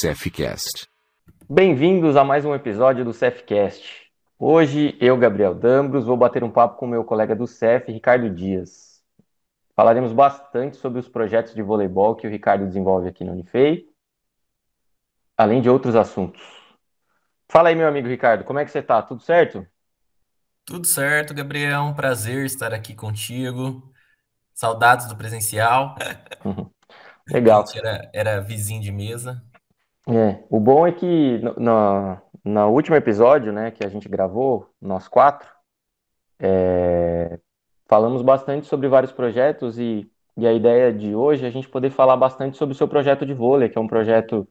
Cefcast. Bem-vindos a mais um episódio do Cefcast. Hoje eu, Gabriel Dambros, vou bater um papo com meu colega do Cef, Ricardo Dias. Falaremos bastante sobre os projetos de voleibol que o Ricardo desenvolve aqui na Unifei, além de outros assuntos. Fala aí, meu amigo Ricardo, como é que você tá? Tudo certo? Tudo certo, Gabriel. Um prazer estar aqui contigo. Saudades do presencial. Legal. Era, era vizinho de mesa. É, o bom é que no, no, no último episódio, né, que a gente gravou, nós quatro, é, falamos bastante sobre vários projetos e, e a ideia de hoje é a gente poder falar bastante sobre o seu projeto de vôlei, que é um projeto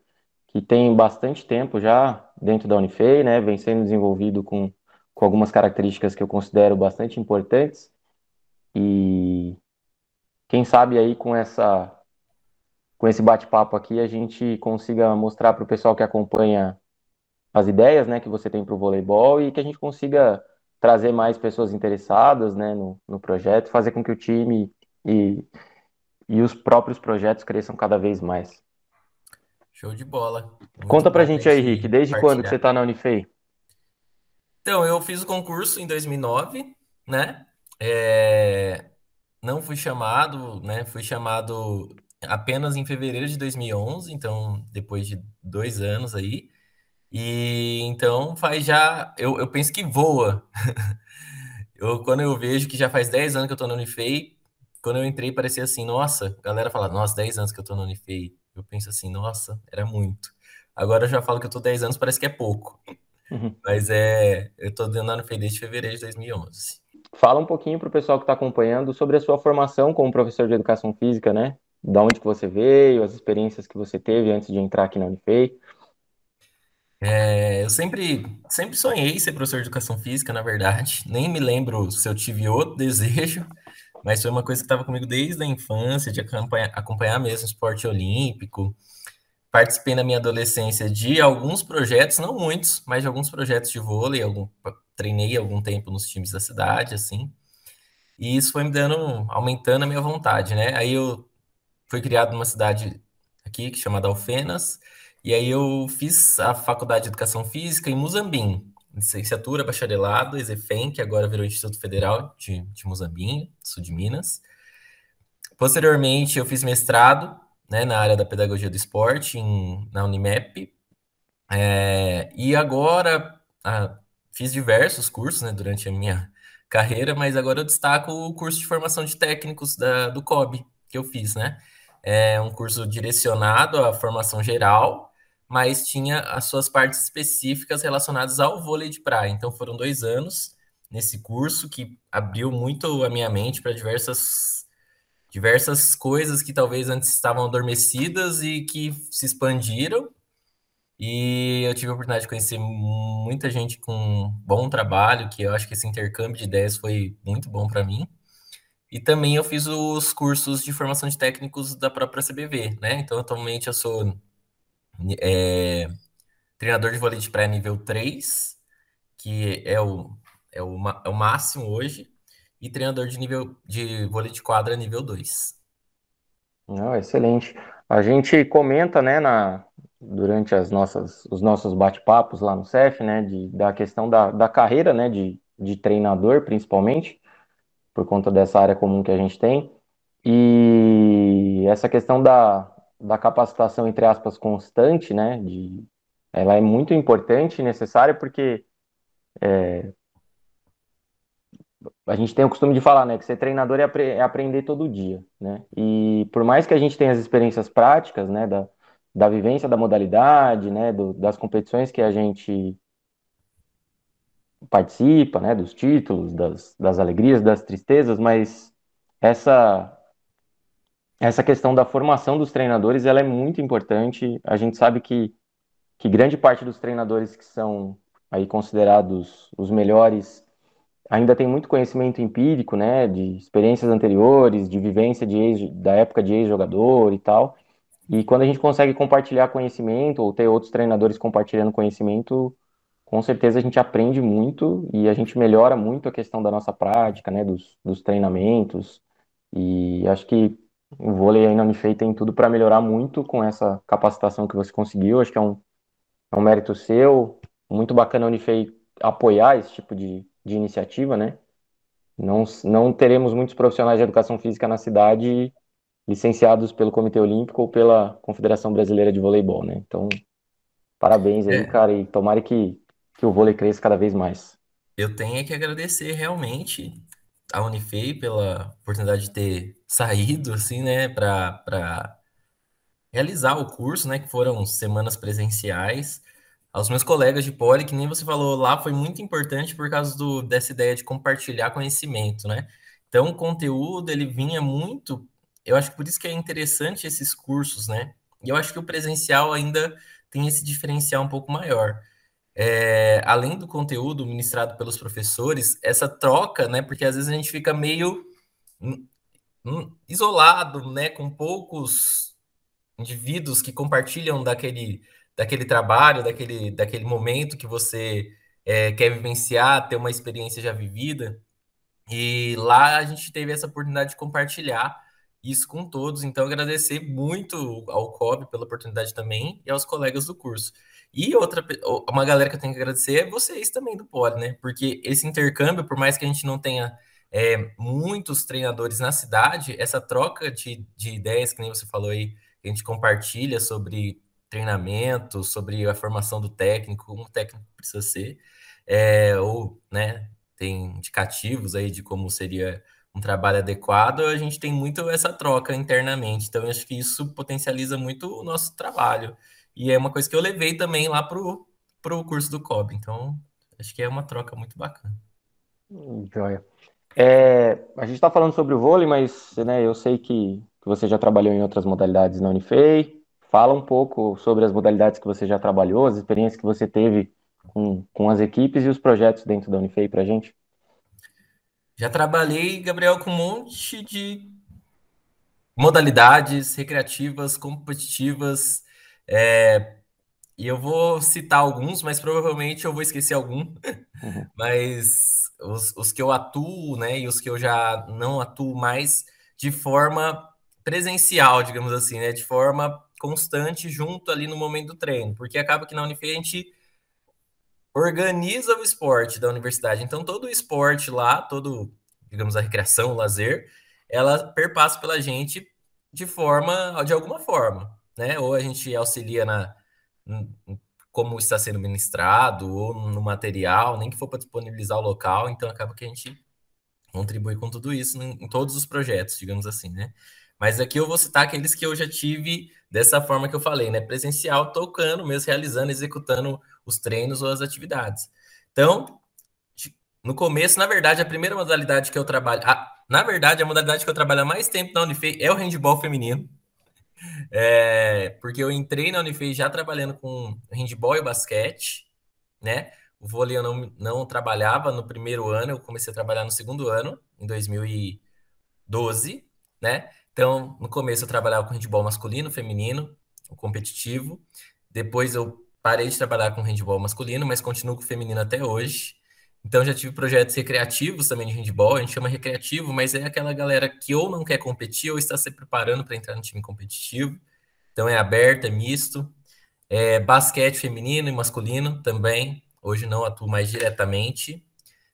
que tem bastante tempo já dentro da Unifei, né, vem sendo desenvolvido com, com algumas características que eu considero bastante importantes. E quem sabe aí com essa com esse bate-papo aqui a gente consiga mostrar para o pessoal que acompanha as ideias né, que você tem para o voleibol e que a gente consiga trazer mais pessoas interessadas né, no, no projeto, fazer com que o time e, e os próprios projetos cresçam cada vez mais. Show de bola. Muito Conta pra gente aí, Rick, desde quando que você está na Unifei? Então, eu fiz o concurso em 2009, né? É... Não fui chamado, né? Fui chamado apenas em fevereiro de 2011, então depois de dois anos aí. E então faz já, eu, eu penso que voa. eu, quando eu vejo que já faz 10 anos que eu tô na Unifei, quando eu entrei parecia assim, nossa, a galera fala, nossa, 10 anos que eu tô na Unifei. Eu penso assim, nossa, era muito. Agora eu já falo que eu tô 10 anos, parece que é pouco. Uhum. Mas é, eu tô dentro da Unifei desde fevereiro de 2011. Fala um pouquinho para o pessoal que está acompanhando sobre a sua formação como professor de educação física, né? Da onde que você veio, as experiências que você teve antes de entrar aqui na Unifei. É, eu sempre, sempre sonhei ser professor de educação física, na verdade. Nem me lembro se eu tive outro desejo, mas foi uma coisa que estava comigo desde a infância, de acompanhar, acompanhar mesmo esporte olímpico. Participei na minha adolescência de alguns projetos, não muitos, mas de alguns projetos de vôlei. Algum, treinei algum tempo nos times da cidade, assim. E isso foi me dando, aumentando a minha vontade, né? Aí eu foi criado numa cidade aqui chamada Alfenas, e aí eu fiz a faculdade de Educação Física em Muzambinho, licenciatura, bacharelado, EZFEM, que agora virou Instituto Federal de, de sul de Minas. Posteriormente, eu fiz mestrado né, na área da pedagogia do esporte em, na Unimep, é, e agora fiz diversos cursos né, durante a minha carreira, mas agora eu destaco o curso de formação de técnicos da, do COB, que eu fiz, né? É um curso direcionado à formação geral, mas tinha as suas partes específicas relacionadas ao vôlei de praia. Então foram dois anos nesse curso que abriu muito a minha mente para diversas diversas coisas que talvez antes estavam adormecidas e que se expandiram. E eu tive a oportunidade de conhecer muita gente com bom trabalho, que eu acho que esse intercâmbio de ideias foi muito bom para mim. E também eu fiz os cursos de formação de técnicos da própria CBV, né? Então, atualmente eu sou é, treinador de vôlei de praia nível 3, que é o, é o, é o máximo hoje, e treinador de nível de vôlei de quadra nível 2. Não, excelente. A gente comenta, né, na, durante as nossas, os nossos bate-papos lá no CEF, né, de, da questão da, da carreira, né, de, de treinador, principalmente, por conta dessa área comum que a gente tem. E essa questão da, da capacitação, entre aspas, constante, né, de, ela é muito importante e necessária porque é, a gente tem o costume de falar, né, que ser treinador é, apre é, aprender todo dia, né, e por mais que a gente tenha as experiências práticas, né, da, da vivência da modalidade, né, do, das competições que a gente participa, né, dos títulos, das, das alegrias, das tristezas, mas essa essa questão da formação dos treinadores, ela é muito importante. A gente sabe que, que grande parte dos treinadores que são aí considerados os melhores ainda tem muito conhecimento empírico, né, de experiências anteriores, de vivência de ex, da época de ex-jogador e tal. E quando a gente consegue compartilhar conhecimento ou ter outros treinadores compartilhando conhecimento, com certeza a gente aprende muito e a gente melhora muito a questão da nossa prática, né, dos, dos treinamentos. E acho que o vôlei aí na Unifei tem tudo para melhorar muito com essa capacitação que você conseguiu. Acho que é um, é um mérito seu. Muito bacana a Unifei apoiar esse tipo de, de iniciativa, né? Não, não teremos muitos profissionais de educação física na cidade licenciados pelo Comitê Olímpico ou pela Confederação Brasileira de Voleibol, né? Então, parabéns aí, é. cara, e tomara que, que o vôlei cresça cada vez mais. Eu tenho que agradecer realmente a Unifei pela oportunidade de ter saído, assim, né, para realizar o curso, né, que foram semanas presenciais. Aos meus colegas de poli, que nem você falou lá, foi muito importante por causa do, dessa ideia de compartilhar conhecimento, né? Então, o conteúdo, ele vinha muito... Eu acho que por isso que é interessante esses cursos, né? E eu acho que o presencial ainda tem esse diferencial um pouco maior é, além do conteúdo ministrado pelos professores, essa troca, né? Porque às vezes a gente fica meio isolado, né? Com poucos indivíduos que compartilham daquele, daquele trabalho, daquele, daquele momento que você é, quer vivenciar, ter uma experiência já vivida. E lá a gente teve essa oportunidade de compartilhar isso com todos. Então, agradecer muito ao COB pela oportunidade também e aos colegas do curso. E outra, uma galera que eu tenho que agradecer é vocês também do Poli, né? Porque esse intercâmbio, por mais que a gente não tenha é, muitos treinadores na cidade, essa troca de, de ideias, que nem você falou aí, que a gente compartilha sobre treinamento, sobre a formação do técnico, como o técnico precisa ser, é, ou, né, tem indicativos aí de como seria um trabalho adequado, a gente tem muito essa troca internamente. Então, eu acho que isso potencializa muito o nosso trabalho. E é uma coisa que eu levei também lá pro, pro curso do COB. Então, acho que é uma troca muito bacana. Joia. É, a gente está falando sobre o vôlei, mas né, eu sei que, que você já trabalhou em outras modalidades na Unifei. Fala um pouco sobre as modalidades que você já trabalhou, as experiências que você teve com, com as equipes e os projetos dentro da Unifei para a gente. Já trabalhei, Gabriel, com um monte de modalidades recreativas, competitivas, é, e eu vou citar alguns, mas provavelmente eu vou esquecer algum. Uhum. mas os, os que eu atuo, né, e os que eu já não atuo mais de forma presencial, digamos assim, né, de forma constante junto ali no momento do treino, porque acaba que na Unifei a gente organiza o esporte da universidade. Então todo o esporte lá, todo, digamos, a recreação, o lazer, ela perpassa pela gente de forma, de alguma forma né? Ou a gente auxilia na como está sendo ministrado, ou no material, nem que for para disponibilizar o local, então acaba que a gente contribui com tudo isso em, em todos os projetos, digamos assim, né? Mas aqui eu vou citar aqueles que eu já tive dessa forma que eu falei, né? Presencial, tocando, mesmo realizando, executando os treinos ou as atividades. Então, no começo, na verdade, a primeira modalidade que eu trabalho, a, na verdade, a modalidade que eu trabalho há mais tempo na Unifei é o handball feminino. É, porque eu entrei na Unifei já trabalhando com handball e basquete, né? O vôlei eu não, não trabalhava no primeiro ano, eu comecei a trabalhar no segundo ano, em 2012, né? Então, no começo eu trabalhava com handball masculino, feminino, competitivo. Depois eu parei de trabalhar com handball masculino, mas continuo com o feminino até hoje. Então já tive projetos recreativos também de handball, a gente chama recreativo, mas é aquela galera que ou não quer competir ou está se preparando para entrar no time competitivo. Então é aberto, é misto. É, basquete feminino e masculino também. Hoje não atuo mais diretamente,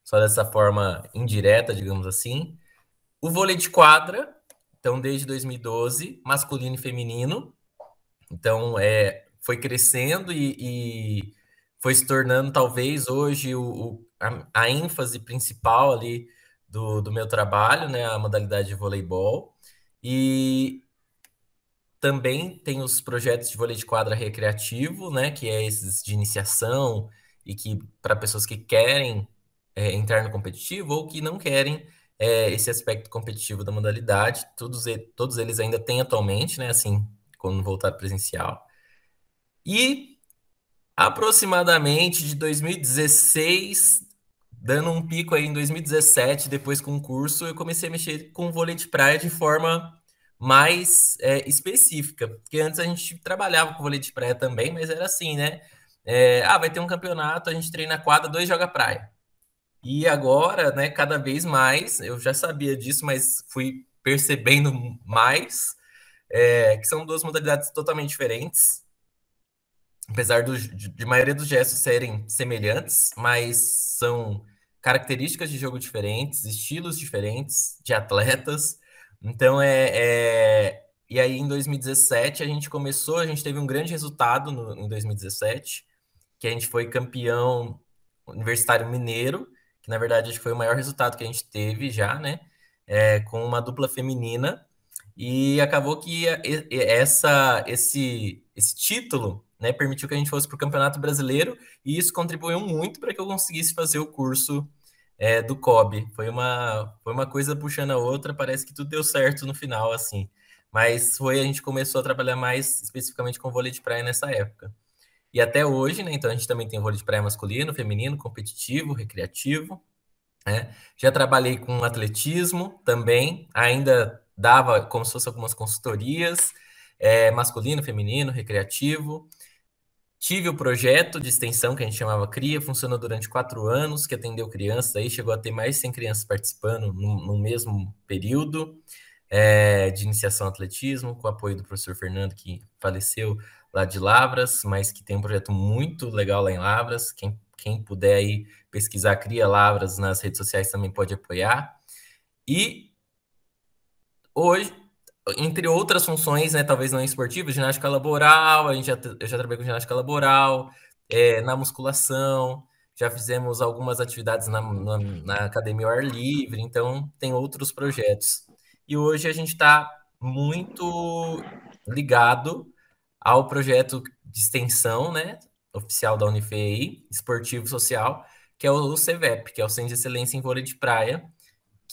só dessa forma indireta, digamos assim. O vôlei de quadra, então desde 2012, masculino e feminino. Então é, foi crescendo e, e foi se tornando talvez hoje o, o a, a ênfase principal ali do, do meu trabalho, né, a modalidade de voleibol. E também tem os projetos de vôlei de quadra recreativo, né, que é esses de iniciação e que para pessoas que querem é, entrar no competitivo ou que não querem é, esse aspecto competitivo da modalidade, todos, todos eles ainda têm atualmente, né, assim, quando voltar presencial. E aproximadamente de 2016 dando um pico aí em 2017, depois com o curso, eu comecei a mexer com vôlei de praia de forma mais é, específica. Porque antes a gente trabalhava com vôlei de praia também, mas era assim, né? É, ah, vai ter um campeonato, a gente treina quadra, dois joga praia. E agora, né, cada vez mais, eu já sabia disso, mas fui percebendo mais, é, que são duas modalidades totalmente diferentes, apesar do, de, de maioria dos gestos serem semelhantes, mas são características de jogo diferentes, estilos diferentes de atletas. Então é, é, e aí em 2017 a gente começou, a gente teve um grande resultado no, em 2017, que a gente foi campeão universitário mineiro, que na verdade acho que foi o maior resultado que a gente teve já, né? É, com uma dupla feminina e acabou que essa esse esse título né, permitiu que a gente fosse para o Campeonato Brasileiro e isso contribuiu muito para que eu conseguisse fazer o curso é, do COB. Foi uma, foi uma coisa puxando a outra, parece que tudo deu certo no final, assim. Mas foi, a gente começou a trabalhar mais especificamente com vôlei de praia nessa época. E até hoje, né, então a gente também tem vôlei de praia masculino, feminino, competitivo, recreativo. Né? Já trabalhei com atletismo também, ainda dava como se fosse algumas consultorias, é, masculino, feminino, recreativo. Tive o projeto de extensão que a gente chamava CRIA, funcionou durante quatro anos, que atendeu crianças, aí chegou a ter mais de 100 crianças participando no, no mesmo período é, de iniciação ao atletismo, com o apoio do professor Fernando, que faleceu lá de Lavras, mas que tem um projeto muito legal lá em Lavras. Quem, quem puder aí pesquisar CRIA Lavras nas redes sociais também pode apoiar. E hoje, entre outras funções, né, talvez não esportivas, ginástica laboral, a gente já, eu já trabalhei com ginástica laboral, é, na musculação, já fizemos algumas atividades na, na, na, academia ao ar livre, então tem outros projetos. E hoje a gente está muito ligado ao projeto de extensão, né, oficial da Unifei, esportivo social, que é o CEVEP, que é o Centro de Excelência em Vôlei de Praia,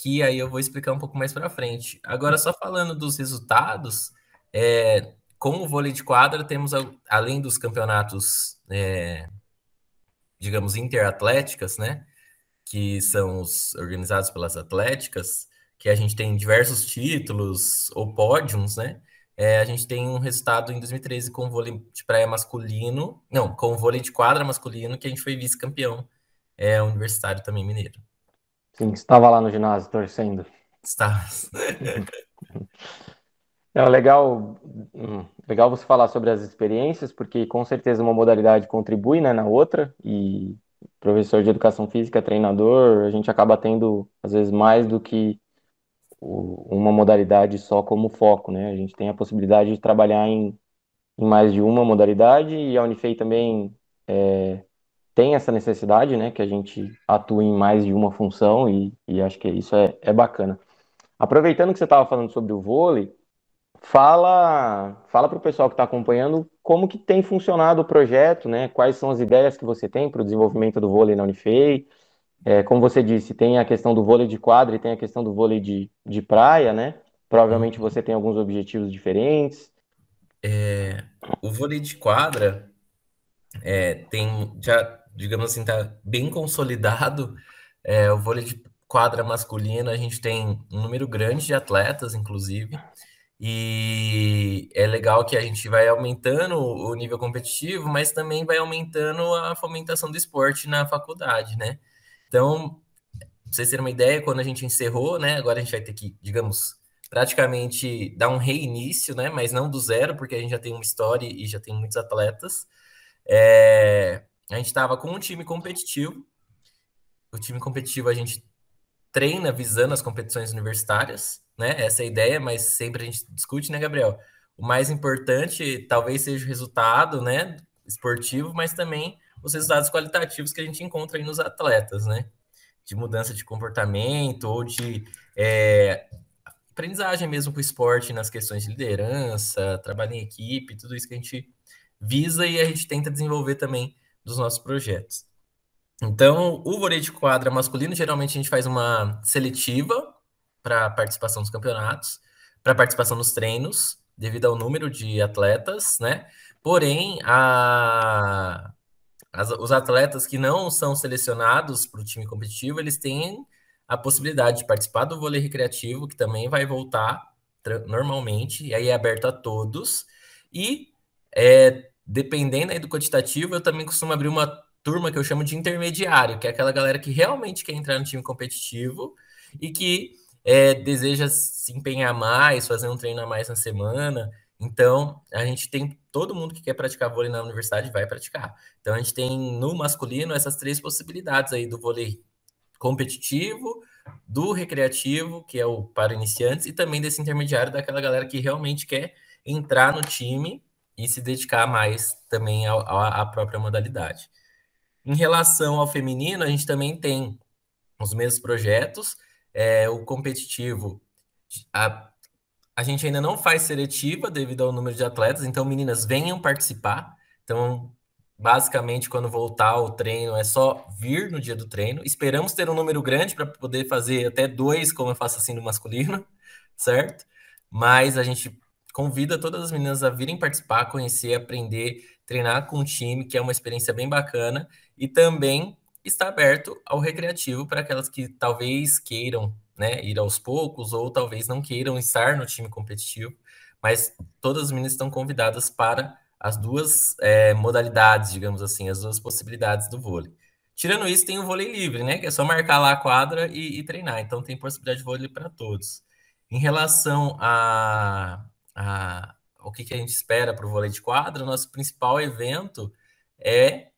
que aí eu vou explicar um pouco mais para frente. Agora, só falando dos resultados, é, com o vôlei de quadra, temos, além dos campeonatos, é, digamos, interatléticas, né, que são os organizados pelas atléticas, que a gente tem diversos títulos ou pódios, né, é, a gente tem um resultado em 2013 com o vôlei de praia masculino, não, com vôlei de quadra masculino, que a gente foi vice-campeão é, universitário também mineiro. Sim, estava lá no ginásio torcendo. Está. É legal, hum, legal você falar sobre as experiências, porque com certeza uma modalidade contribui né, na outra, e professor de educação física, treinador, a gente acaba tendo, às vezes, mais do que uma modalidade só como foco, né? A gente tem a possibilidade de trabalhar em, em mais de uma modalidade, e a Unifei também é, tem essa necessidade, né, que a gente atue em mais de uma função e, e acho que isso é, é bacana. Aproveitando que você estava falando sobre o vôlei, fala fala para o pessoal que está acompanhando como que tem funcionado o projeto, né, quais são as ideias que você tem para o desenvolvimento do vôlei na Unifei, é, como você disse, tem a questão do vôlei de quadra e tem a questão do vôlei de, de praia, né, provavelmente uhum. você tem alguns objetivos diferentes. É, o vôlei de quadra é, tem já digamos assim, está bem consolidado. É, o vôlei de quadra masculino, a gente tem um número grande de atletas, inclusive, e é legal que a gente vai aumentando o nível competitivo, mas também vai aumentando a fomentação do esporte na faculdade, né? Então, pra vocês terem uma ideia, quando a gente encerrou, né? Agora a gente vai ter que, digamos, praticamente dar um reinício, né? Mas não do zero, porque a gente já tem uma história e já tem muitos atletas. É, a gente estava com um time competitivo. O time competitivo a gente treina visando as competições universitárias, né? Essa é a ideia, mas sempre a gente discute, né, Gabriel? O mais importante talvez seja o resultado, né, esportivo, mas também os resultados qualitativos que a gente encontra aí nos atletas, né? De mudança de comportamento ou de é, aprendizagem mesmo para o esporte nas questões de liderança, trabalho em equipe, tudo isso que a gente visa e a gente tenta desenvolver também dos nossos projetos. Então, o vôlei de quadra masculino, geralmente a gente faz uma seletiva para participação dos campeonatos, para participação nos treinos, devido ao número de atletas, né? Porém, a, as, os atletas que não são selecionados para o time competitivo, eles têm a possibilidade de participar do vôlei recreativo, que também vai voltar normalmente, e aí é aberto a todos. E é, dependendo aí do quantitativo, eu também costumo abrir uma turma que eu chamo de intermediário, que é aquela galera que realmente quer entrar no time competitivo e que é, deseja se empenhar mais, fazer um treino a mais na semana. Então, a gente tem todo mundo que quer praticar vôlei na universidade vai praticar. Então, a gente tem no masculino essas três possibilidades aí do vôlei competitivo, do recreativo, que é o para iniciantes, e também desse intermediário daquela galera que realmente quer entrar no time e se dedicar mais também à própria modalidade. Em relação ao feminino, a gente também tem os mesmos projetos. É, o competitivo, a, a gente ainda não faz seletiva devido ao número de atletas, então meninas venham participar. Então, basicamente, quando voltar o treino, é só vir no dia do treino. Esperamos ter um número grande para poder fazer até dois, como eu faço assim no masculino, certo? Mas a gente convida todas as meninas a virem participar, conhecer, aprender, treinar com o time, que é uma experiência bem bacana, e também está aberto ao recreativo para aquelas que talvez queiram né, ir aos poucos ou talvez não queiram estar no time competitivo, mas todas as meninas estão convidadas para as duas é, modalidades, digamos assim, as duas possibilidades do vôlei. Tirando isso, tem o vôlei livre, né? Que é só marcar lá a quadra e, e treinar. Então tem possibilidade de vôlei para todos. Em relação a, a o que, que a gente espera para o vôlei de quadra, nosso principal evento é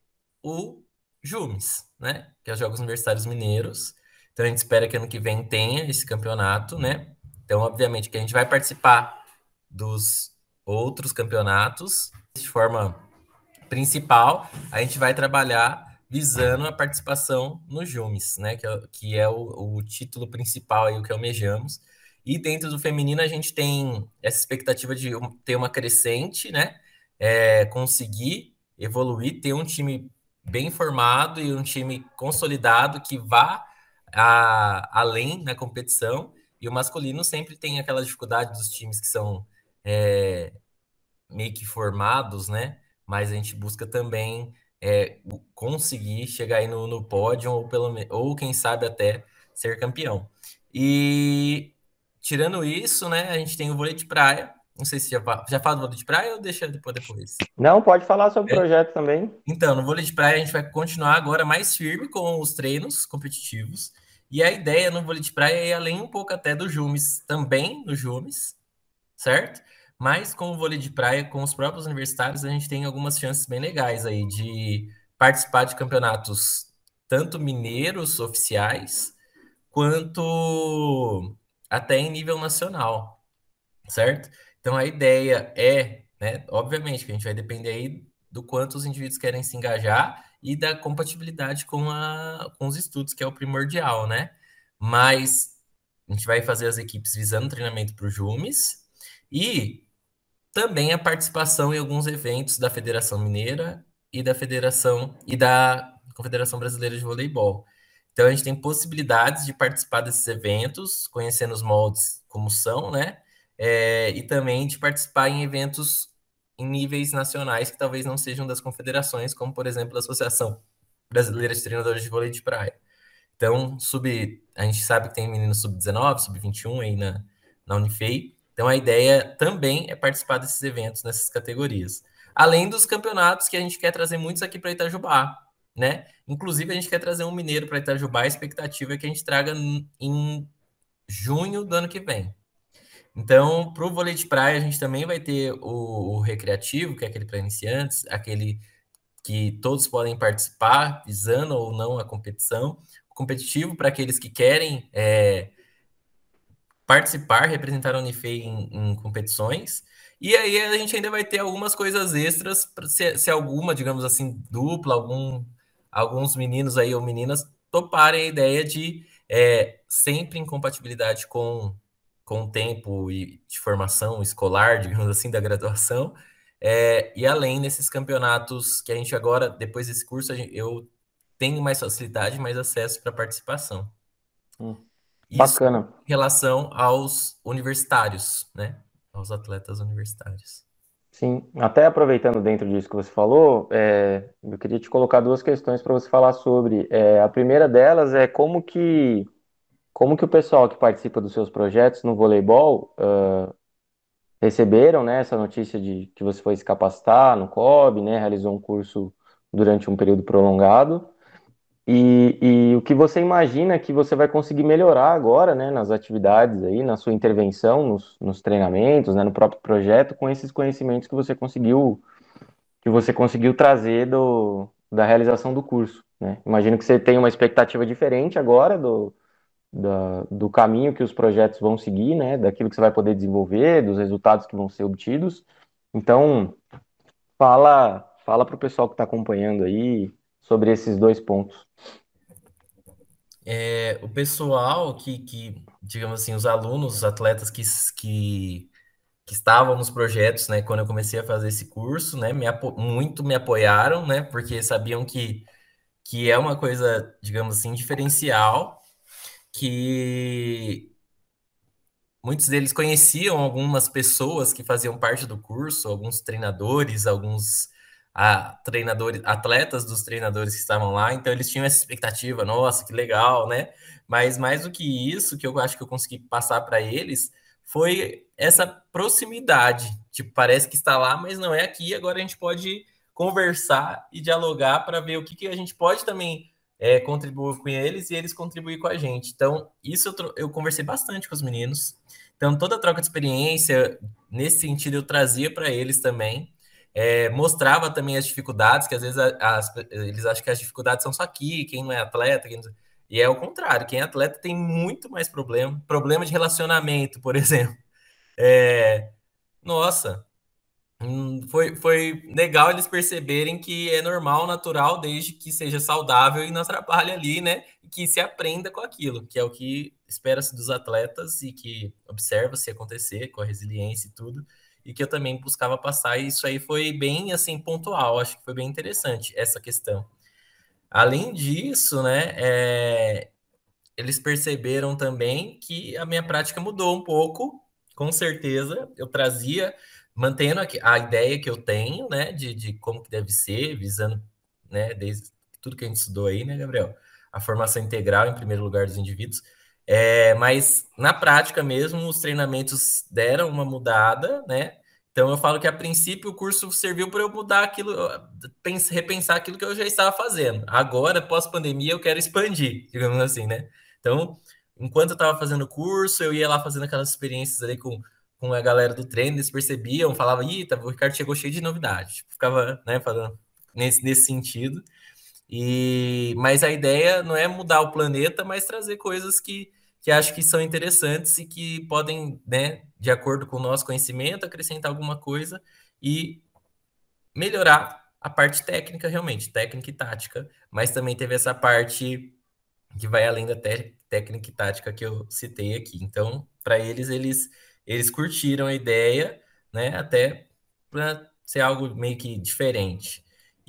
o Jumes, né? Que é os Jogos Universitários Mineiros. Então a gente espera que ano que vem tenha esse campeonato, né? Então, obviamente, que a gente vai participar dos outros campeonatos de forma principal, a gente vai trabalhar visando a participação no Jumes, né? Que é, que é o, o título principal aí, o que almejamos. E dentro do feminino a gente tem essa expectativa de ter uma crescente, né? É, conseguir evoluir, ter um time bem formado e um time consolidado que vá a, além na competição. E o masculino sempre tem aquela dificuldade dos times que são é, meio que formados, né? Mas a gente busca também é, conseguir chegar aí no, no pódio ou, pelo, ou quem sabe até ser campeão. E tirando isso, né, a gente tem o vôlei de praia, não sei se já, já fala do vôlei de praia ou deixa depois depois? Não, pode falar sobre o é. projeto também. Então, no vôlei de praia a gente vai continuar agora mais firme com os treinos competitivos. E a ideia no vôlei de praia é ir além um pouco até do Jumes, também no Jumes, certo? Mas com o vôlei de praia, com os próprios universitários, a gente tem algumas chances bem legais aí de participar de campeonatos tanto mineiros oficiais, quanto até em nível nacional, certo? Então a ideia é, né, obviamente, que a gente vai depender aí do quanto os indivíduos querem se engajar e da compatibilidade com, a, com os estudos, que é o primordial, né? Mas a gente vai fazer as equipes visando treinamento para o JUMES e também a participação em alguns eventos da Federação Mineira e da Federação e da Confederação Brasileira de Voleibol. Então a gente tem possibilidades de participar desses eventos, conhecendo os moldes como são, né? é, e também de participar em eventos em níveis nacionais que talvez não sejam das confederações, como por exemplo a Associação Brasileira de Treinadores de Vôlei de Praia. Então, sub, a gente sabe que tem meninos sub-19, sub-21 aí na, na Unifei. Então, a ideia também é participar desses eventos nessas categorias. Além dos campeonatos que a gente quer trazer muitos aqui para Itajubá, né? Inclusive, a gente quer trazer um mineiro para Itajubá. A expectativa é que a gente traga em junho do ano que vem. Então, para o vôlei de praia, a gente também vai ter o, o recreativo, que é aquele para iniciantes, aquele que todos podem participar, visando ou não a competição. O competitivo para aqueles que querem é, participar, representar a Unifei em, em, competições. E aí a gente ainda vai ter algumas coisas extras, se, se alguma, digamos assim, dupla, algum, alguns meninos aí ou meninas toparem a ideia de é, sempre em compatibilidade com com o tempo e de formação escolar, digamos assim, da graduação. É, e além desses campeonatos que a gente agora, depois desse curso, gente, eu tenho mais facilidade, mais acesso para participação. Hum, bacana. em relação aos universitários, né? Aos atletas universitários. Sim, até aproveitando dentro disso que você falou, é, eu queria te colocar duas questões para você falar sobre. É, a primeira delas é como que como que o pessoal que participa dos seus projetos no voleibol uh, receberam né, essa notícia de que você foi se capacitar no COB, né, realizou um curso durante um período prolongado. E, e, o que você imagina que você vai conseguir melhorar agora, né, nas atividades aí, na sua intervenção, nos, nos treinamentos, né, no próprio projeto, com esses conhecimentos que você conseguiu que você conseguiu trazer do, da realização do curso, né? Imagino que você tem uma expectativa diferente agora do, da, do caminho que os projetos vão seguir, né? Daquilo que você vai poder desenvolver, dos resultados que vão ser obtidos. Então, fala, fala para o pessoal que está acompanhando aí sobre esses dois pontos. É, o pessoal que, que, digamos assim, os alunos, os atletas que, que, que estavam nos projetos, né, quando eu comecei a fazer esse curso, né, me muito me apoiaram, né, porque sabiam que, que é uma coisa, digamos assim, diferencial, que muitos deles conheciam algumas pessoas que faziam parte do curso, alguns treinadores, alguns a, treinadores, atletas dos treinadores que estavam lá, então eles tinham essa expectativa, nossa, que legal, né? Mas mais do que isso, que eu acho que eu consegui passar para eles, foi essa proximidade. Tipo, parece que está lá, mas não é aqui. Agora a gente pode conversar e dialogar para ver o que, que a gente pode também é, contribuir com eles e eles contribuir com a gente. Então, isso eu, eu conversei bastante com os meninos. Então, toda a troca de experiência, nesse sentido, eu trazia para eles também. É, mostrava também as dificuldades, que às vezes as, eles acham que as dificuldades são só aqui, quem não é atleta, não... e é o contrário, quem é atleta tem muito mais problema, problema de relacionamento, por exemplo. É, nossa, hum, foi, foi legal eles perceberem que é normal, natural, desde que seja saudável e não atrapalhe ali, né? Que se aprenda com aquilo, que é o que espera-se dos atletas e que observa-se acontecer com a resiliência e tudo e que eu também buscava passar, e isso aí foi bem assim pontual, acho que foi bem interessante essa questão. Além disso, né, é, eles perceberam também que a minha prática mudou um pouco, com certeza, eu trazia, mantendo a, ideia que eu tenho, né, de, de como que deve ser, visando, né, desde tudo que a gente estudou aí, né, Gabriel? A formação integral, em primeiro lugar, dos indivíduos, é, mas na prática mesmo, os treinamentos deram uma mudada, né? Então eu falo que a princípio o curso serviu para eu mudar aquilo, repensar aquilo que eu já estava fazendo. Agora, pós-pandemia, eu quero expandir, digamos assim, né? Então, enquanto eu estava fazendo o curso, eu ia lá fazendo aquelas experiências ali com, com a galera do treino, eles percebiam, falavam, ih, tá, o Ricardo chegou cheio de novidade. Tipo, ficava, né, falando nesse, nesse sentido. E, mas a ideia não é mudar o planeta, mas trazer coisas que, que acho que são interessantes e que podem, né, de acordo com o nosso conhecimento, acrescentar alguma coisa e melhorar a parte técnica, realmente, técnica e tática, mas também teve essa parte que vai além da técnica e tática que eu citei aqui. Então, para eles, eles eles curtiram a ideia, né, até para ser algo meio que diferente.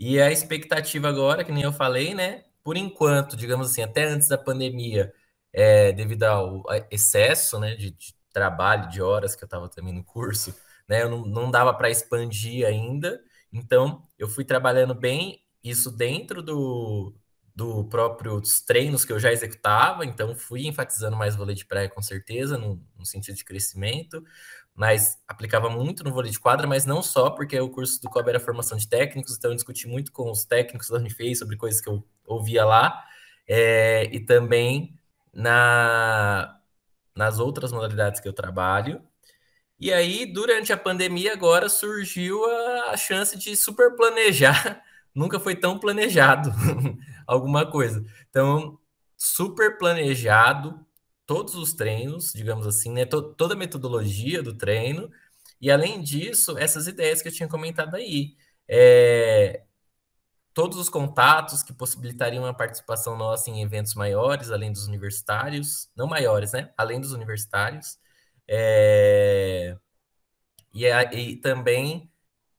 E a expectativa agora, que nem eu falei, né? Por enquanto, digamos assim, até antes da pandemia, é, devido ao excesso né, de, de, trabalho, de horas que eu estava também no curso, né? Eu não, não dava para expandir ainda. Então, eu fui trabalhando bem isso dentro do, do próprio dos treinos que eu já executava, então fui enfatizando mais vôlei de praia com certeza, no, no, sentido de crescimento, mas aplicava muito no vôlei de quadra, mas não só, porque o curso do COB era formação de técnicos, então eu discuti muito com os técnicos da Unifei sobre coisas que eu ouvia lá, é, e também na, nas outras modalidades que eu trabalho. E aí, durante a pandemia, agora surgiu a, a chance de super planejar. Nunca foi tão planejado alguma coisa. Então, super planejado todos os treinos, digamos assim, né? toda a metodologia do treino. E além disso, essas ideias que eu tinha comentado aí. É, todos os contatos que possibilitariam a participação nossa em eventos maiores, além dos universitários, não maiores, né? Além dos universitários. É... E, e também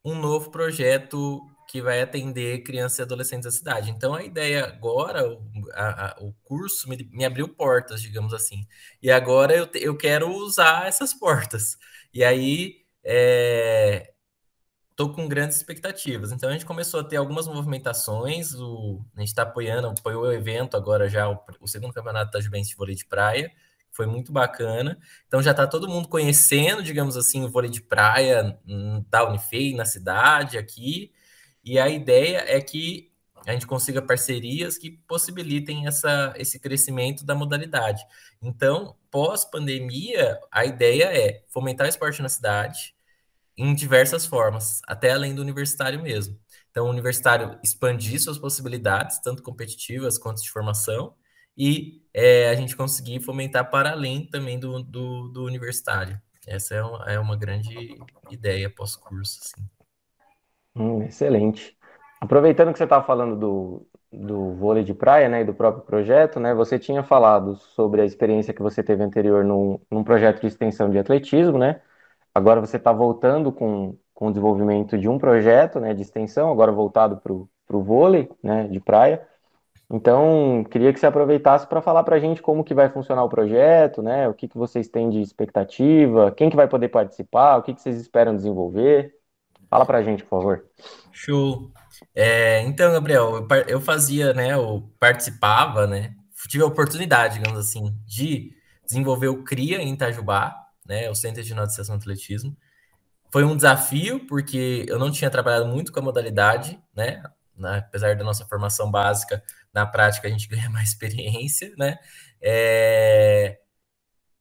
um novo projeto que vai atender crianças e adolescentes da cidade. Então, a ideia agora, o, a, a, o curso me, me, abriu portas, digamos assim. E agora eu, eu quero usar essas portas. E aí, é, estou com grandes expectativas. Então a gente começou a ter algumas movimentações, o, a gente está apoiando, apoiou o evento agora já, o, o segundo campeonato da Juventus de vôlei de praia, foi muito bacana. Então já está todo mundo conhecendo, digamos assim, o vôlei de praia hum, da Unifei, na cidade, aqui. E a ideia é que a gente consiga parcerias que possibilitem essa, esse crescimento da modalidade. Então, pós-pandemia, a ideia é fomentar o esporte na cidade em diversas formas, até além do universitário mesmo. Então, o universitário expandir suas possibilidades, tanto competitivas quanto de formação, e é, a gente conseguir fomentar para além também do, do, do universitário. Essa é uma, é uma grande ideia pós-curso. Assim. Hum, excelente. Aproveitando que você estava falando do, do vôlei de praia, né, e do próprio projeto, né, você tinha falado sobre a experiência que você teve anterior num, num projeto de extensão de atletismo, né? Agora você está voltando com, com o desenvolvimento de um projeto, né, de extensão, agora voltado para o vôlei, né, de praia. Então, queria que você aproveitasse para falar para a gente como que vai funcionar o projeto, né? O que, que vocês têm de expectativa, quem que vai poder participar, o que, que vocês esperam desenvolver. Fala para a gente, por favor. Show. É, então, Gabriel, eu, fazia, né? Eu participava, né? Tive a oportunidade, digamos assim, de desenvolver o CRIA em Itajubá, né? O Centro de Iniciação Atletismo. Foi um desafio, porque eu não tinha trabalhado muito com a modalidade, né? apesar da nossa formação básica, na prática a gente ganha mais experiência, né? É...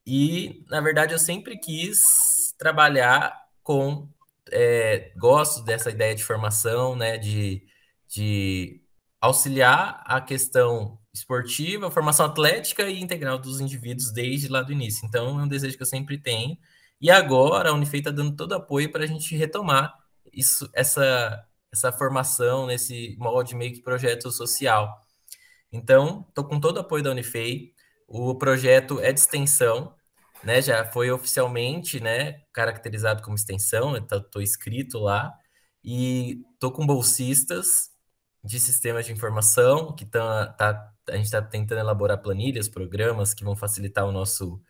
E, na verdade, eu sempre quis trabalhar com. É, gosto dessa ideia de formação, né? De, de auxiliar a questão esportiva, formação atlética e integral dos indivíduos desde lá do início. Então, é um desejo que eu sempre tenho. E agora a Unifei está dando todo apoio para a gente retomar isso, essa, essa formação nesse molde meio que projeto social. Então, estou com todo o apoio da Unifei. O projeto é de extensão, né? Já foi oficialmente, né, caracterizado como extensão. Estou inscrito lá e estou com bolsistas de sistemas de informação que tá, tá a gente está tentando elaborar planilhas, programas que vão facilitar o nosso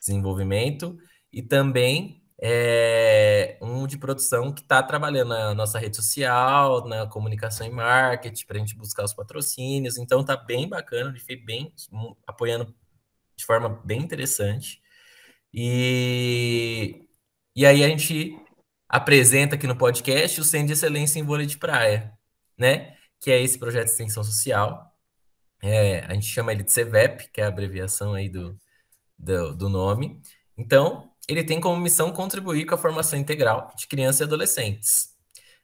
desenvolvimento e também é, um de produção que está trabalhando na nossa rede social, na comunicação e marketing, para a gente buscar os patrocínios. Então tá bem bacana, ele foi bem apoiando de forma bem interessante. E, e aí a gente apresenta aqui no podcast o Centro de Excelência em Vôlei de Praia, né? Que é esse projeto de extensão social. É, a gente chama ele de CVEP, que é a abreviação aí do, do, do nome. Então, ele tem como missão contribuir com a formação integral de crianças e adolescentes.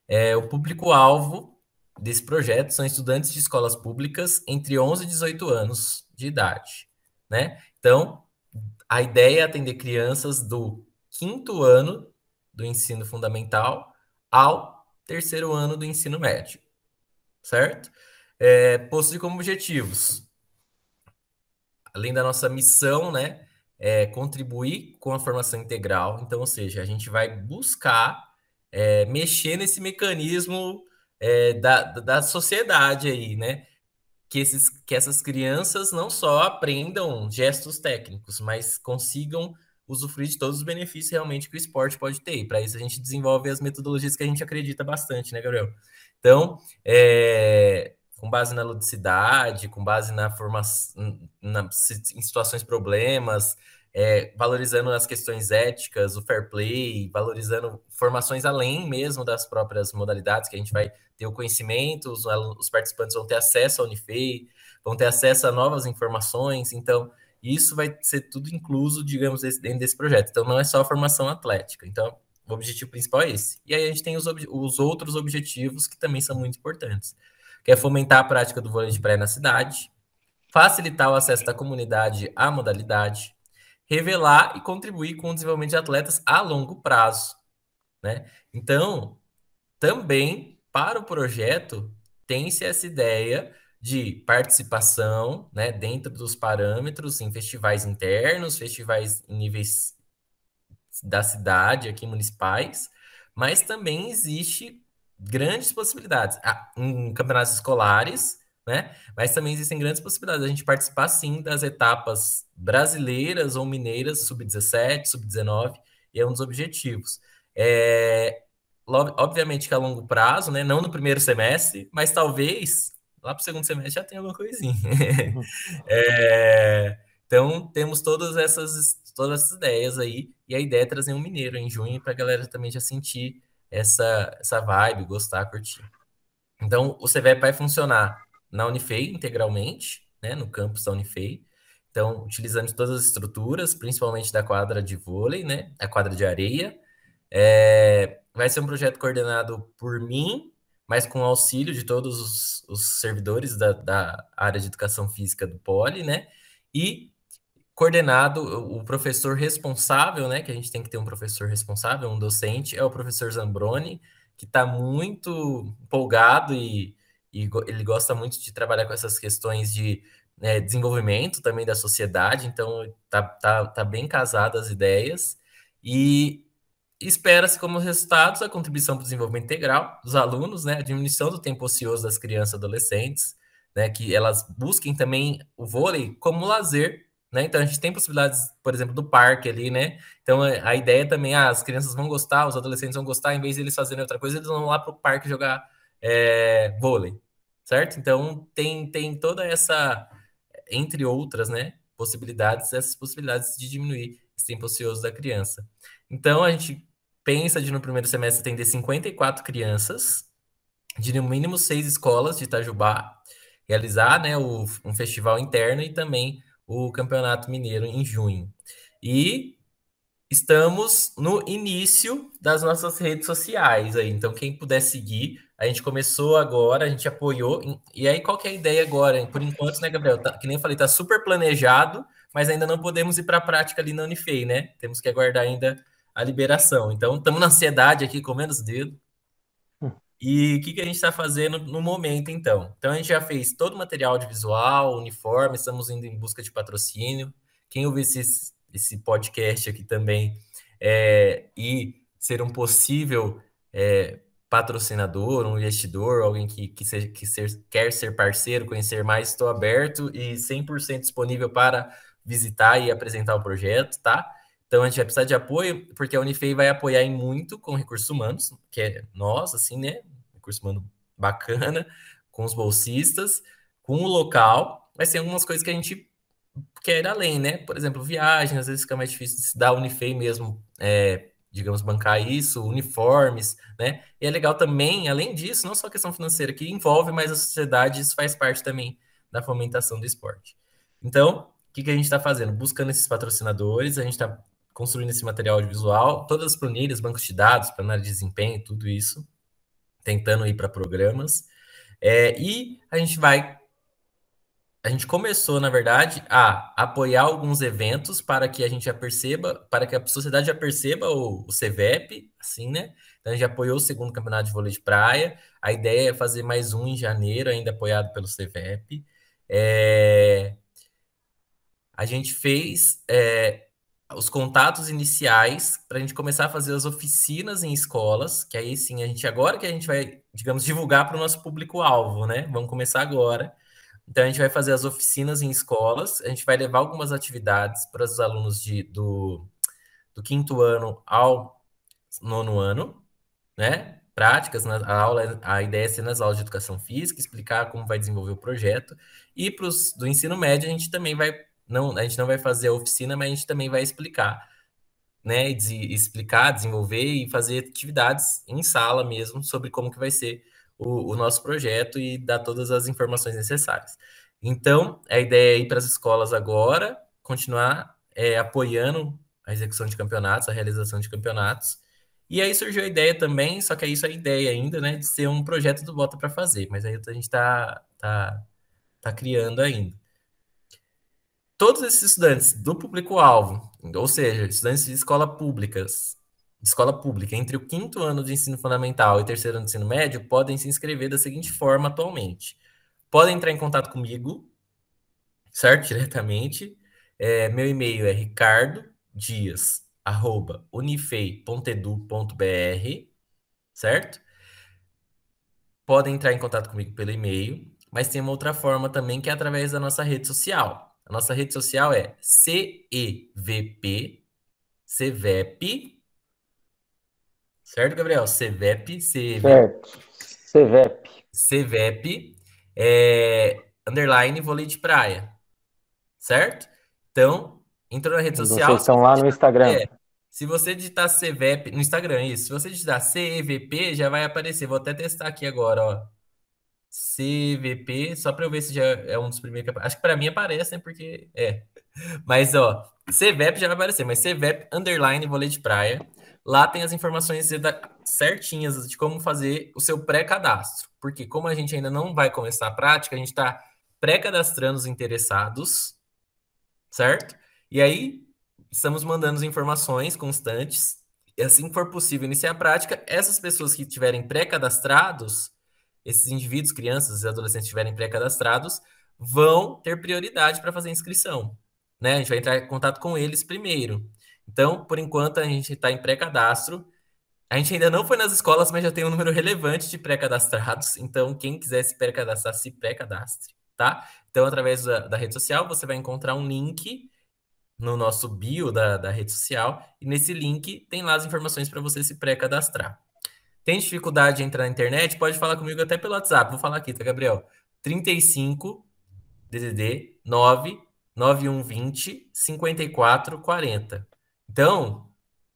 É, o público-alvo desse projeto são estudantes de escolas públicas entre 11 e 18 anos de idade. Né? Então, a ideia é atender crianças do quinto ano do ensino fundamental ao terceiro ano do ensino médio, certo? É, possui como objetivos, além da nossa missão, né, é, contribuir com a formação integral. Então, ou seja, a gente vai buscar é, mexer nesse mecanismo é, da, da sociedade aí, né? Que, esses, que essas crianças não só aprendam gestos técnicos, mas consigam usufruir de todos os benefícios realmente que o esporte pode ter. E para isso a gente desenvolve as metodologias que a gente acredita bastante, né, Gabriel? Então, é, com base na ludicidade, com base na formação, em situações problemas, é, valorizando as questões éticas, o fair play, valorizando formações além mesmo das próprias modalidades, que a gente vai ter o conhecimento, os, os participantes vão ter acesso à Unifei, vão ter acesso a novas informações, então isso vai ser tudo incluso, digamos, dentro desse projeto. Então não é só a formação atlética. Então, o objetivo principal é esse. E aí a gente tem os, os outros objetivos que também são muito importantes que é fomentar a prática do vôlei de praia na cidade, facilitar o acesso da comunidade à modalidade, revelar e contribuir com o desenvolvimento de atletas a longo prazo. Né? Então, também para o projeto, tem-se essa ideia de participação né, dentro dos parâmetros em festivais internos, festivais em níveis da cidade, aqui municipais, mas também existe grandes possibilidades ah, em campeonatos escolares, né? Mas também existem grandes possibilidades a gente participar sim das etapas brasileiras ou mineiras, sub-17, sub-19, e é um dos objetivos. É, obviamente que a longo prazo, né? Não no primeiro semestre, mas talvez lá para o segundo semestre já tenha alguma coisinha. É, então temos todas essas todas essas ideias aí, e a ideia é trazer um mineiro em junho para a galera também já sentir essa, essa vibe, gostar, curtir. Então, o CVEP vai funcionar na Unifei integralmente, né, no campus da Unifei. Então, utilizando todas as estruturas, principalmente da quadra de vôlei, né, a quadra de areia. É, vai ser um projeto coordenado por mim, mas com auxílio de todos os, os servidores da, da, área de educação física do Poli, né? E coordenado, o professor responsável, né? Que a gente tem que ter um professor responsável, um docente, é o professor Zambroni, que está muito empolgado e, e, ele gosta muito de trabalhar com essas questões de né, desenvolvimento também da sociedade, então tá, tá, tá bem casado as ideias. E espera-se como resultados a contribuição para o desenvolvimento integral dos alunos, né, a diminuição do tempo ocioso das crianças e adolescentes, né, que elas busquem também o vôlei como lazer, né? Então a gente tem possibilidades, por exemplo, do parque ali, né? Então a ideia também, ah, as crianças vão gostar, os adolescentes vão gostar, em vez de eles fazerem outra coisa, eles vão lá para o parque jogar é, vôlei, certo? Então tem, tem toda essa, entre outras, né, possibilidades, essas possibilidades de diminuir esse tempo ocioso da criança. Então a gente pensa de no primeiro semestre atender 54 crianças, de no mínimo seis escolas de Itajubá, realizar né, o, um festival interno e também o Campeonato Mineiro em junho. E estamos no início das nossas redes sociais aí, então quem puder seguir, a gente começou agora, a gente apoiou, e aí qual que é a ideia agora? Por enquanto, né, Gabriel, tá, que nem eu falei, tá super planejado, mas ainda não podemos ir para a prática ali na Unifei, né? Temos que aguardar ainda a liberação. Então, estamos na ansiedade aqui, comendo os dedos. E o que, que a gente está fazendo no momento, então? Então, a gente já fez todo o material de visual, uniforme, estamos indo em busca de patrocínio. Quem ouvir esse, esse podcast aqui também é, e ser um possível é, patrocinador, um investidor, alguém que, que, seja, que ser, quer ser parceiro, conhecer mais, estou aberto e 100% disponível para visitar e apresentar o projeto, tá? Então a gente vai precisar de apoio, porque a Unifei vai apoiar em muito com recursos humanos, que é nós, assim, né? Recurso humano bacana, com os bolsistas, com o local, mas tem algumas coisas que a gente quer ir além, né? Por exemplo, viagem, às vezes fica mais difícil da Unifei mesmo, é, digamos, bancar isso, uniformes, né? E é legal também, além disso, não só a questão financeira que envolve, mas a sociedade, isso faz parte também da fomentação do esporte. Então, o que, que a gente está fazendo? Buscando esses patrocinadores, a gente está construindo esse material audiovisual, todas as planilhas, bancos de dados análise de desempenho, tudo isso, tentando ir para programas. É, e a gente vai. A gente começou, na verdade, a apoiar alguns eventos para que a gente já perceba, para que a sociedade já perceba o, o CVEP, assim, né? Então, a gente apoiou o segundo campeonato de vôlei de praia. A ideia é fazer mais um em janeiro, ainda apoiado pelo CVEP. É, a gente fez é, os contatos iniciais para a gente começar a fazer as oficinas em escolas, que aí sim a gente agora que a gente vai, digamos, divulgar para o nosso público-alvo, né? Vamos começar agora. Então a gente vai fazer as oficinas em escolas, a gente vai levar algumas atividades para os alunos de, do, do quinto ano ao nono ano, né? Práticas, na, a aula, a ideia é ser nas aulas de educação física, explicar como vai desenvolver o projeto. E para os do ensino médio, a gente também vai não, a gente não vai fazer a oficina, mas a gente também vai explicar, né? explicar, desenvolver e fazer atividades em sala mesmo sobre como que vai ser o, o nosso projeto e dar todas as informações necessárias. Então, a ideia é ir para as escolas agora, continuar é, apoiando a execução de campeonatos, a realização de campeonatos. E aí surgiu a ideia também, só que isso é a ideia ainda, né, de ser um projeto do Bota para fazer, mas aí a gente está tá, tá criando ainda todos esses estudantes do público-alvo, ou seja, estudantes de escola públicas, de escola pública, entre o quinto ano de ensino fundamental e terceiro ano de ensino médio, podem se inscrever da seguinte forma atualmente. Podem entrar em contato comigo, certo? Diretamente. É, meu e-mail é ricardo.dias@unifei.edu.br, certo? Podem entrar em contato comigo pelo e-mail, mas tem uma outra forma também que é através da nossa rede social. A nossa rede social é CEVP, CEVEP, certo, Gabriel? CEVEP. Certo, CEVEP. CEVEP, é, underline vôlei de praia, certo? Então, entrou na rede social. Vocês estão lá no Instagram. É, se você digitar CVEP, no Instagram, isso. Se você digitar CEVP, já vai aparecer. Vou até testar aqui agora, ó. CVP, só para eu ver se já é um dos primeiros que Acho que para mim aparece, né? Porque é. Mas, ó, CVEP já vai aparecer, mas CVEP underline vôlei de praia. Lá tem as informações certinhas de como fazer o seu pré-cadastro. Porque como a gente ainda não vai começar a prática, a gente está pré-cadastrando os interessados, certo? E aí estamos mandando as informações constantes. E assim que for possível iniciar a prática, essas pessoas que tiverem pré-cadastrados esses indivíduos, crianças e adolescentes estiverem pré-cadastrados, vão ter prioridade para fazer inscrição. Né? A gente vai entrar em contato com eles primeiro. Então, por enquanto, a gente está em pré-cadastro. A gente ainda não foi nas escolas, mas já tem um número relevante de pré-cadastrados. Então, quem quiser se pré-cadastrar, se pré-cadastre, tá? Então, através da, da, rede social, você vai encontrar um link no nosso bio da, da rede social. E nesse link tem lá as informações para você se pré-cadastrar. Tem dificuldade de entrar na internet? Pode falar comigo até pelo WhatsApp. Vou falar aqui, tá, Gabriel? 35 DDD 9 9120 5440. Então,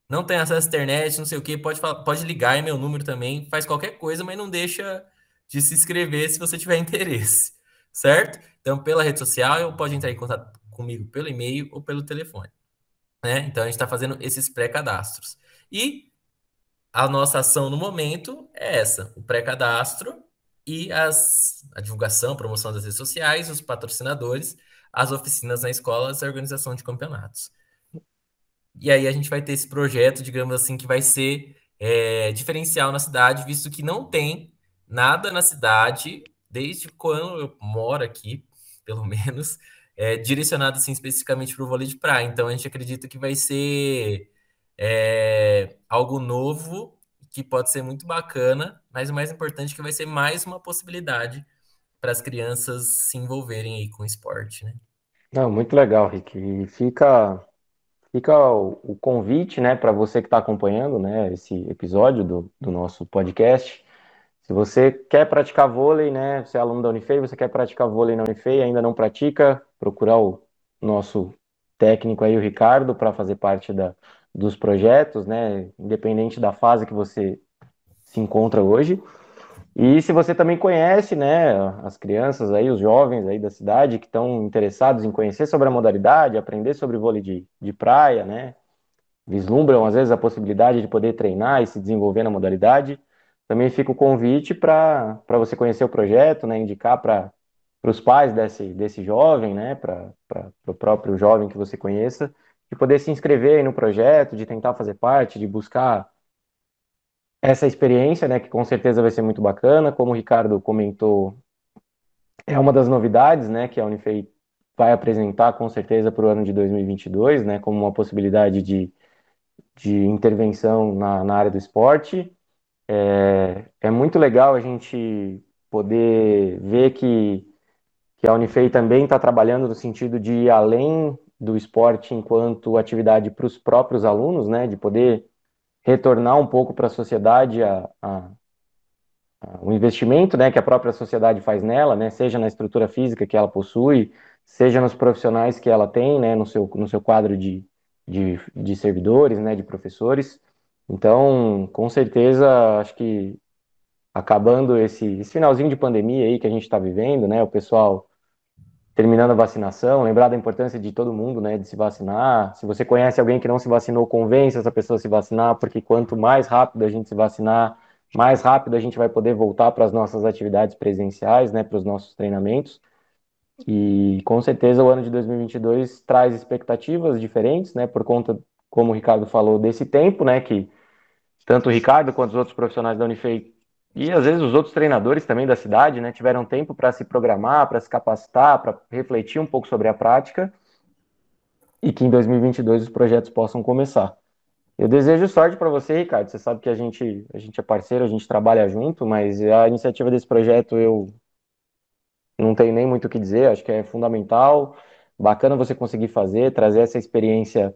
não tem acesso à internet, não sei o que, pode, pode ligar, é meu número também, faz qualquer coisa, mas não deixa de se inscrever se você tiver interesse, certo? Então, pela rede social, pode entrar em contato comigo pelo e-mail ou pelo telefone. Né? Então, a gente está fazendo esses pré-cadastros. E a nossa ação no momento é essa: o pré-cadastro e as, a divulgação, promoção das redes sociais, os patrocinadores, as oficinas na escola, a organização de campeonatos. E aí a gente vai ter esse projeto, digamos assim, que vai ser é, diferencial na cidade, visto que não tem nada na cidade, desde quando eu moro aqui, pelo menos, é, direcionado assim especificamente para o vôlei de praia. Então a gente acredita que vai ser é algo novo que pode ser muito bacana, mas o mais importante é que vai ser mais uma possibilidade para as crianças se envolverem aí com o esporte, né? Não, muito legal, Rick. E fica, fica o, o convite, né, para você que está acompanhando, né, esse episódio do, do nosso podcast. Se você quer praticar vôlei, né, você é aluno da Unifei, você quer praticar vôlei na Unifei, ainda não pratica, procurar o nosso técnico aí, o Ricardo, para fazer parte da, dos projetos, né, independente da fase que você se encontra hoje. E se você também conhece, né, as crianças aí, os jovens aí da cidade que estão interessados em conhecer sobre a modalidade, aprender sobre vôlei de, de praia, né, vislumbram às vezes a possibilidade de poder treinar e se desenvolver na modalidade, também fica o convite para você conhecer o projeto, né, indicar para os pais desse, desse jovem, né, para o próprio jovem que você conheça, de poder se inscrever no projeto, de tentar fazer parte, de buscar essa experiência, né, que com certeza vai ser muito bacana, como o Ricardo comentou, é uma das novidades, né, que a Unifei vai apresentar com certeza para o ano de 2022, né, como uma possibilidade de, de intervenção na, na área do esporte. É, é muito legal a gente poder ver que, que a Unifei também está trabalhando no sentido de ir além do esporte enquanto atividade para os próprios alunos, né, de poder retornar um pouco para a sociedade a, a, a, o investimento, né, que a própria sociedade faz nela, né, seja na estrutura física que ela possui, seja nos profissionais que ela tem, né, no seu, no seu quadro de, de, de servidores, né, de professores. Então, com certeza, acho que acabando esse, esse finalzinho de pandemia aí que a gente está vivendo, né, o pessoal terminando a vacinação, lembrar da importância de todo mundo, né, de se vacinar. Se você conhece alguém que não se vacinou, convence essa pessoa a se vacinar, porque quanto mais rápido a gente se vacinar, mais rápido a gente vai poder voltar para as nossas atividades presenciais, né, para os nossos treinamentos. E com certeza o ano de 2022 traz expectativas diferentes, né, por conta, como o Ricardo falou, desse tempo, né, que tanto o Ricardo quanto os outros profissionais da Unifei e às vezes os outros treinadores também da cidade, né, tiveram tempo para se programar, para se capacitar, para refletir um pouco sobre a prática e que em 2022 os projetos possam começar. Eu desejo sorte para você, Ricardo. Você sabe que a gente, a gente é parceiro, a gente trabalha junto, mas a iniciativa desse projeto eu não tenho nem muito o que dizer, acho que é fundamental. Bacana você conseguir fazer, trazer essa experiência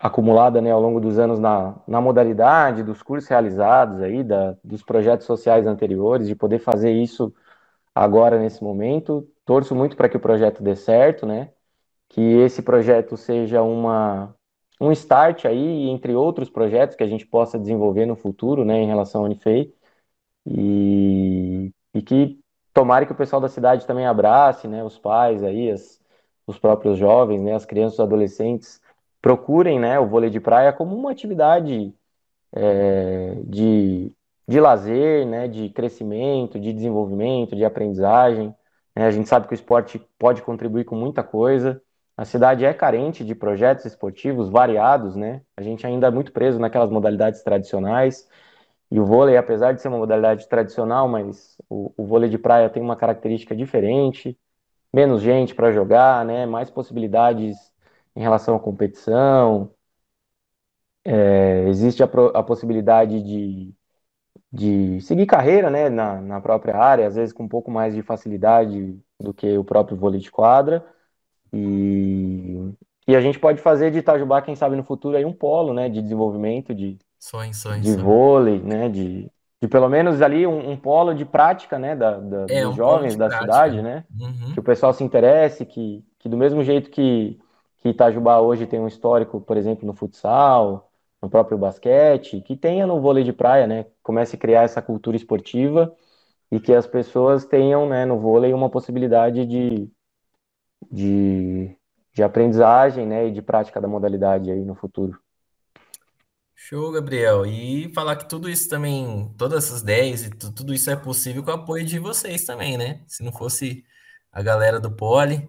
acumulada né, ao longo dos anos na, na modalidade, dos cursos realizados aí, da, dos projetos sociais anteriores, de poder fazer isso agora nesse momento. Torço muito para que o projeto dê certo, né? Que esse projeto seja uma, um start aí, entre outros projetos que a gente possa desenvolver no futuro, né, em relação ao Unifei. E, e que tomara que o pessoal da cidade também abrace, né, os pais aí, as, os próprios jovens, né, as crianças e adolescentes, procurem, né, o vôlei de praia como uma atividade é, de, de lazer, né, de crescimento, de desenvolvimento, de aprendizagem. Né? A gente sabe que o esporte pode contribuir com muita coisa. A cidade é carente de projetos esportivos variados, né? A gente ainda é muito preso naquelas modalidades tradicionais. E o vôlei, apesar de ser uma modalidade tradicional, mas o, o vôlei de praia tem uma característica diferente, menos gente para jogar, né? Mais possibilidades em relação à competição. É, existe a, a possibilidade de, de seguir carreira, né? Na, na própria área, às vezes com um pouco mais de facilidade do que o próprio vôlei de quadra. E, e a gente pode fazer de Itajubá, quem sabe no futuro, aí um polo, né? De desenvolvimento, de Sonho, sonho, de sonho. vôlei, né? De, de pelo menos ali um, um polo de prática, né? Da, da É, dos um jovens da prática. cidade, né? Uhum. Que o pessoal se interesse, que, que do mesmo jeito que, que Itajubá hoje tem um histórico, por exemplo, no futsal, no próprio basquete, que tenha no vôlei de praia, né? Comece a criar essa cultura esportiva e que as pessoas tenham, né, no vôlei uma possibilidade de, de, de aprendizagem, né? E de prática da modalidade aí no futuro. Show, Gabriel. E falar que tudo isso também, todas essas ideias e tu- tudo isso é possível com o apoio de vocês também, né? Se não fosse a galera do Poli,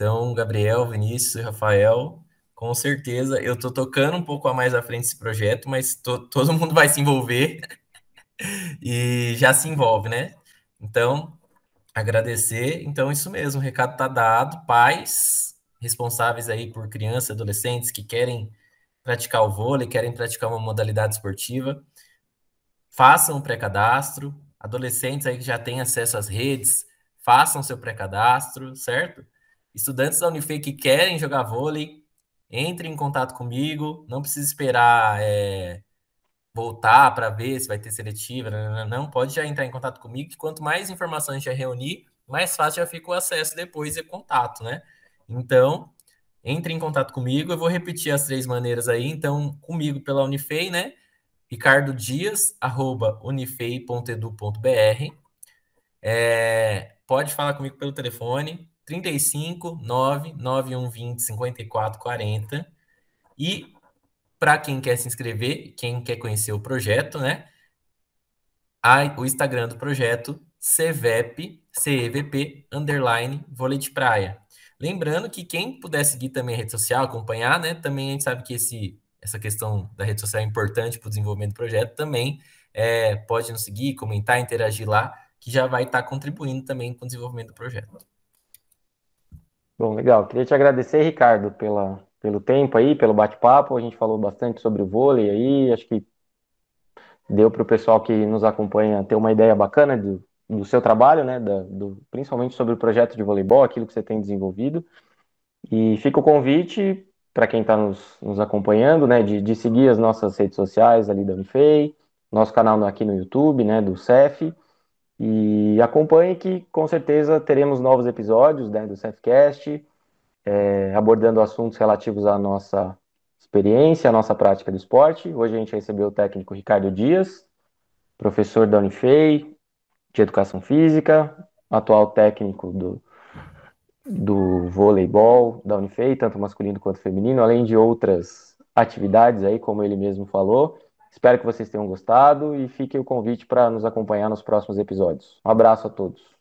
então, Gabriel, Vinícius Rafael, com certeza eu tô tocando um pouco a mais à frente esse projeto, mas to- todo mundo vai se envolver e já se envolve, né? Então, agradecer. Então, isso mesmo, o recado tá dado. Pais responsáveis aí por crianças adolescentes que querem praticar o vôlei, querem praticar uma modalidade esportiva, façam o pré-cadastro. Adolescentes aí que já têm acesso às redes, façam seu pré-cadastro, certo? Estudantes da Unifei que querem jogar vôlei, entrem em contato comigo. Não precisa esperar é, voltar para ver se vai ter seletiva. Não, pode já entrar em contato comigo, que quanto mais informações já reunir, mais fácil já fica o acesso depois e contato, né? Então, entre em contato comigo. Eu vou repetir as três maneiras aí. Então, comigo pela Unifei, né? Ricardo Dias, arroba unifei.edu.br. É, pode falar comigo pelo telefone 35 99120 5440. E para quem quer se inscrever, quem quer conhecer o projeto, né? A, o Instagram do projeto CVEP, CEVP, underline, vôlei de praia. Lembrando que quem puder seguir também a rede social, acompanhar, né? Também a gente sabe que esse, essa questão da rede social é importante para o desenvolvimento do projeto. Também é, pode nos seguir, comentar, interagir lá, que já vai estar contribuindo também com o desenvolvimento do projeto. Bom, legal. Queria te agradecer, Ricardo, pela, pelo tempo aí, pelo bate-papo. A gente falou bastante sobre o vôlei aí. Acho que deu para o pessoal que nos acompanha ter uma ideia bacana do, do seu trabalho, né? Da, do, principalmente sobre o projeto de voleibol, aquilo que você tem desenvolvido. E fica o convite para quem está nos, nos, acompanhando, né? De, de, seguir as nossas redes sociais ali da Unifei, nosso canal aqui no YouTube, né? Do CEF. E acompanhe que com certeza teremos novos episódios né, do CEFcast, é, abordando assuntos relativos à nossa experiência, à nossa prática do esporte. Hoje a gente recebeu o técnico Ricardo Dias, professor da Unifei, de Educação Física, atual técnico do, do voleibol da Unifei, tanto masculino quanto feminino, além de outras atividades aí, como ele mesmo falou. Espero que vocês tenham gostado e fique o convite para nos acompanhar nos próximos episódios. Um abraço a todos.